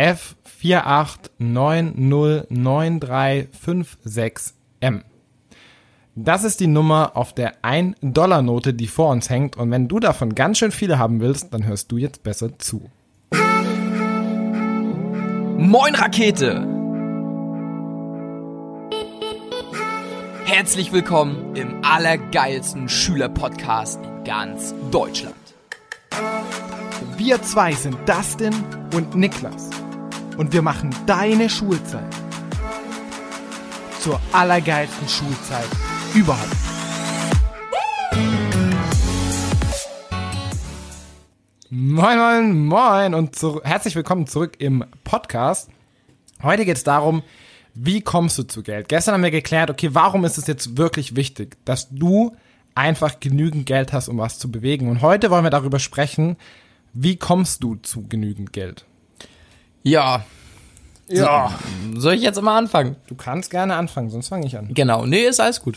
F48909356M. Das ist die Nummer auf der 1-Dollar-Note, die vor uns hängt. Und wenn du davon ganz schön viele haben willst, dann hörst du jetzt besser zu. Moin Rakete! Herzlich willkommen im allergeilsten Schülerpodcast in ganz Deutschland. Wir zwei sind Dustin und Niklas. Und wir machen deine Schulzeit zur allergeilsten Schulzeit überhaupt. Moin, moin, moin und zu, herzlich willkommen zurück im Podcast. Heute geht es darum, wie kommst du zu Geld? Gestern haben wir geklärt, okay, warum ist es jetzt wirklich wichtig, dass du einfach genügend Geld hast, um was zu bewegen? Und heute wollen wir darüber sprechen, wie kommst du zu genügend Geld? Ja. Ja. Soll ich jetzt mal anfangen? Du kannst gerne anfangen, sonst fange ich an. Genau, nee, ist alles gut.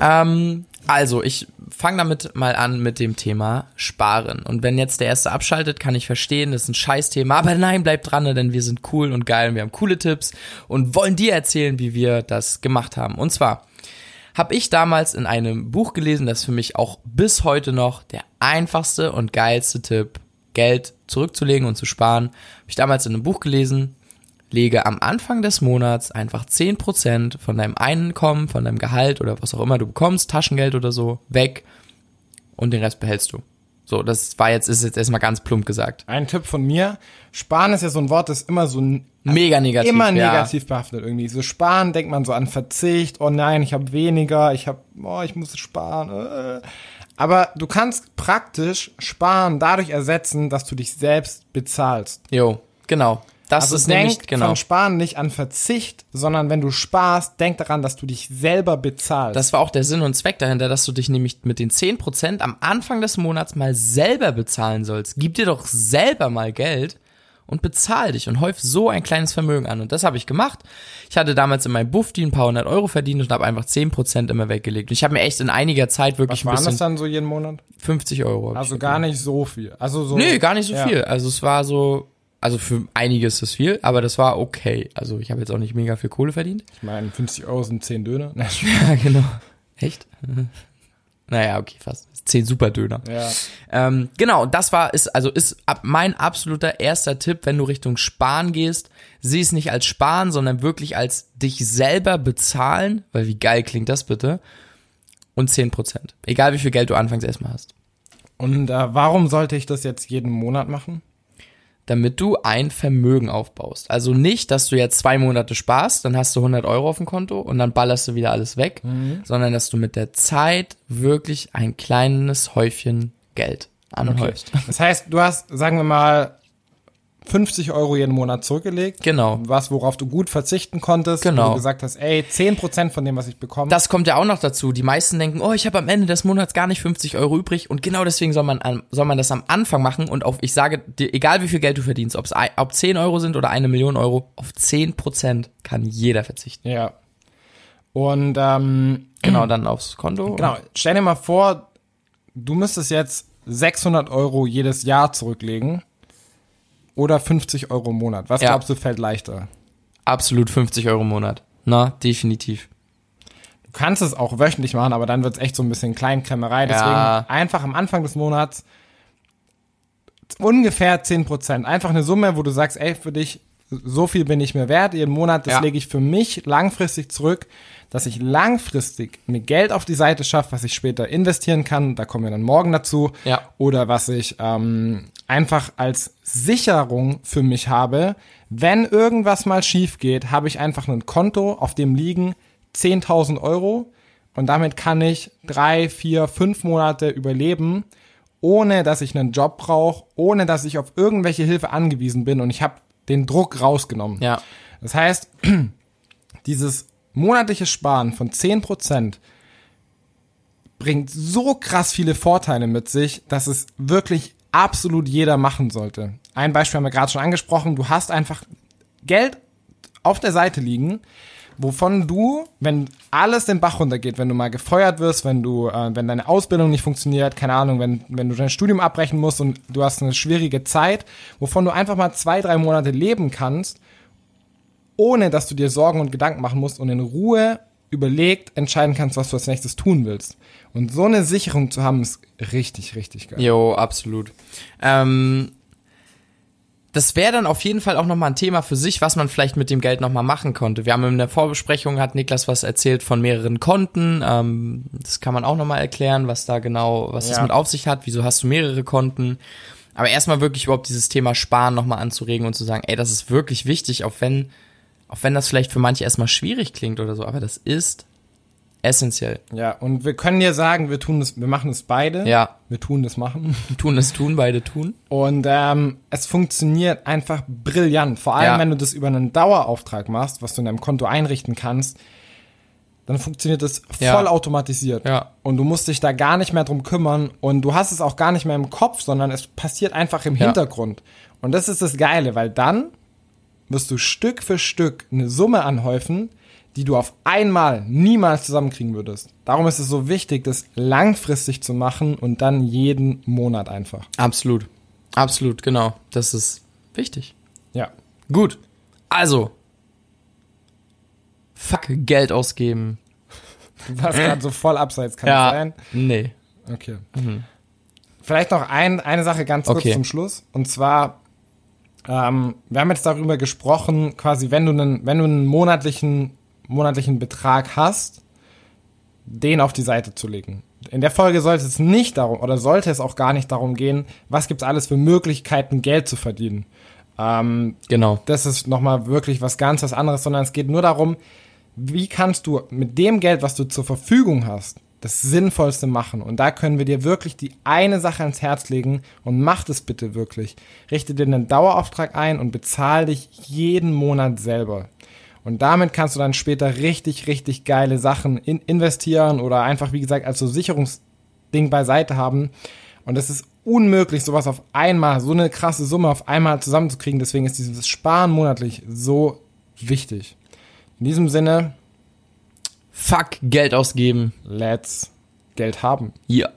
Ähm, also, ich fange damit mal an mit dem Thema Sparen. Und wenn jetzt der Erste abschaltet, kann ich verstehen, das ist ein Scheißthema. Aber nein, bleib dran, denn wir sind cool und geil und wir haben coole Tipps und wollen dir erzählen, wie wir das gemacht haben. Und zwar habe ich damals in einem Buch gelesen, das für mich auch bis heute noch der einfachste und geilste Tipp, Geld zurückzulegen und zu sparen. Habe ich damals in einem Buch gelesen, lege am Anfang des Monats einfach 10% von deinem Einkommen, von deinem Gehalt oder was auch immer du bekommst, Taschengeld oder so, weg und den Rest behältst du. So, das war jetzt, ist jetzt erstmal ganz plump gesagt. Ein Tipp von mir, sparen ist ja so ein Wort, das ist immer so Mega negativ. immer ja. negativ behaftet irgendwie. So sparen denkt man so an Verzicht, oh nein, ich habe weniger, ich habe oh, ich muss sparen. Äh. Aber du kannst praktisch sparen dadurch ersetzen, dass du dich selbst bezahlst. Jo, genau. Das Also ist denk nämlich, genau. von Sparen nicht an Verzicht, sondern wenn du sparst, denk daran, dass du dich selber bezahlst. Das war auch der Sinn und Zweck dahinter, dass du dich nämlich mit den 10% am Anfang des Monats mal selber bezahlen sollst. Gib dir doch selber mal Geld und bezahl dich und häuf so ein kleines Vermögen an. Und das habe ich gemacht. Ich hatte damals in meinem Buffdi ein paar hundert Euro verdient und habe einfach 10% immer weggelegt. Und ich habe mir echt in einiger Zeit wirklich Was waren ein das bisschen dann so jeden Monat? 50 Euro. Also gar nicht so viel. Also so. Nee, gar nicht so Ja. viel. Also es war so, also für einige ist das viel, aber das war okay. Also ich habe jetzt auch nicht mega viel Kohle verdient. Ich meine, 50 Euro sind 10 Döner. Ja, genau. Echt? naja, okay, fast. Zehn Superdöner. ja. Ähm, genau, das war, ist, also ist ab mein absoluter erster Tipp, wenn du Richtung Sparen gehst, sieh es nicht als Sparen, sondern wirklich als dich selber bezahlen, weil wie geil klingt das bitte? Und 10%. Egal wie viel Geld du anfangs erstmal hast. Und äh, warum sollte ich das jetzt jeden Monat machen? Damit du ein Vermögen aufbaust. Also nicht, dass du jetzt zwei Monate sparst, dann hast du 100 Euro auf dem Konto und dann ballerst du wieder alles weg, sondern dass du mit der Zeit wirklich ein kleines Häufchen Geld anhäufst. Das heißt, du hast, sagen wir mal, 50 Euro jeden Monat zurückgelegt. Genau. Was, worauf du gut verzichten konntest. Genau. Wo du gesagt hast, ey, 10% von dem, was ich bekomme. Das kommt ja auch noch dazu. Die meisten denken, oh, ich habe am Ende des Monats gar nicht 50 Euro übrig und genau deswegen soll man, soll man das am Anfang machen und auf, ich sage dir, egal wie viel Geld du verdienst, ob's, ob 10 Euro sind oder eine Million Euro, auf 10% kann jeder verzichten. ja. Und ähm, Genau, dann aufs Konto. genau, stell dir mal vor, du müsstest jetzt 600 Euro jedes Jahr zurücklegen oder 50 Euro im Monat. Was Ja. glaubst du fällt leichter? Absolut 50 Euro im Monat. Na, definitiv. Du kannst es auch wöchentlich machen, aber dann wird's echt so ein bisschen Kleinkrämerei. Deswegen Ja. einfach am Anfang des Monats ungefähr 10%. Einfach eine Summe, wo du sagst, ey, für dich, so viel bin ich mir wert, jeden Monat, das Ja. lege ich für mich langfristig zurück, dass ich langfristig mir Geld auf die Seite schaffe, was ich später investieren kann, da kommen wir dann morgen dazu, Ja. oder was ich ähm, einfach als Sicherung für mich habe, wenn irgendwas mal schief geht, habe ich einfach ein Konto, auf dem liegen 10.000 Euro und damit kann ich drei, vier, fünf Monate überleben, ohne dass ich einen Job brauche, ohne dass ich auf irgendwelche Hilfe angewiesen bin und ich habe den Druck rausgenommen. Ja. Das heißt, dieses monatliche Sparen von 10% bringt so krass viele Vorteile mit sich, dass es wirklich absolut jeder machen sollte. Ein Beispiel haben wir gerade schon angesprochen. Du hast einfach Geld auf der Seite liegen, wovon du, wenn alles den Bach runtergeht, wenn du mal gefeuert wirst, wenn du, äh, wenn deine Ausbildung nicht funktioniert, keine Ahnung, wenn, wenn du dein Studium abbrechen musst und du hast eine schwierige Zeit, wovon du einfach mal zwei, drei Monate leben kannst, ohne dass du dir Sorgen und Gedanken machen musst und in Ruhe überlegt entscheiden kannst, was du als nächstes tun willst. Und so eine Sicherung zu haben, ist richtig, richtig geil. Jo, absolut. Ähm, das wäre dann auf jeden Fall auch nochmal ein Thema für sich, was man vielleicht mit dem Geld nochmal machen konnte. Wir haben in der Vorbesprechung, hat Niklas was erzählt von mehreren Konten. Ähm, das kann man auch nochmal erklären, was da genau, was das Ja. mit auf sich hat. Wieso hast du mehrere Konten? Aber erstmal wirklich überhaupt dieses Thema Sparen nochmal anzuregen und zu sagen, ey, das ist wirklich wichtig, auch wenn, auch wenn das vielleicht für manche erstmal schwierig klingt oder so, aber das ist essentiell. Ja, und wir können dir sagen, wir tun das, wir machen es beide. Ja, Wir tun das machen. tun es tun, beide tun. Und ähm, es funktioniert einfach brillant. Vor allem, Ja. wenn du das über einen Dauerauftrag machst, was du in deinem Konto einrichten kannst, dann funktioniert das Ja. voll automatisiert. Ja. Und du musst dich da gar nicht mehr drum kümmern und du hast es auch gar nicht mehr im Kopf, sondern es passiert einfach im Ja. Hintergrund. Und das ist das Geile, weil dann wirst du Stück für Stück eine Summe anhäufen, die du auf einmal niemals zusammenkriegen würdest. Darum ist es so wichtig, das langfristig zu machen und dann jeden Monat einfach. Absolut. Absolut, genau. Das ist wichtig. Ja. Gut. Also. Fuck, Geld ausgeben. Du warst gerade so voll abseits, kann das sein? Nee. Okay. Vielleicht noch ein, eine Sache ganz kurz Okay. zum Schluss. Und zwar, ähm, wir haben jetzt darüber gesprochen, quasi, wenn du einen, wenn du einen monatlichen, monatlichen Betrag hast, den auf die Seite zu legen. In der Folge sollte es nicht darum, oder sollte es auch gar nicht darum gehen, was gibt's alles für Möglichkeiten, Geld zu verdienen. Ähm, Genau. das ist nochmal wirklich was ganz was anderes, sondern es geht nur darum, wie kannst du mit dem Geld, was du zur Verfügung hast, das Sinnvollste machen. Und da können wir dir wirklich die eine Sache ans Herz legen und mach das bitte wirklich. Richte dir einen Dauerauftrag ein und bezahl dich jeden Monat selber. Und damit kannst du dann später richtig, richtig geile Sachen in investieren oder einfach, wie gesagt, als so Sicherungsding beiseite haben. Und es ist unmöglich, sowas auf einmal, so eine krasse Summe auf einmal zusammenzukriegen. Deswegen ist dieses Sparen monatlich so wichtig. In diesem Sinne, Fuck, Geld ausgeben. let's Geld haben. Ja.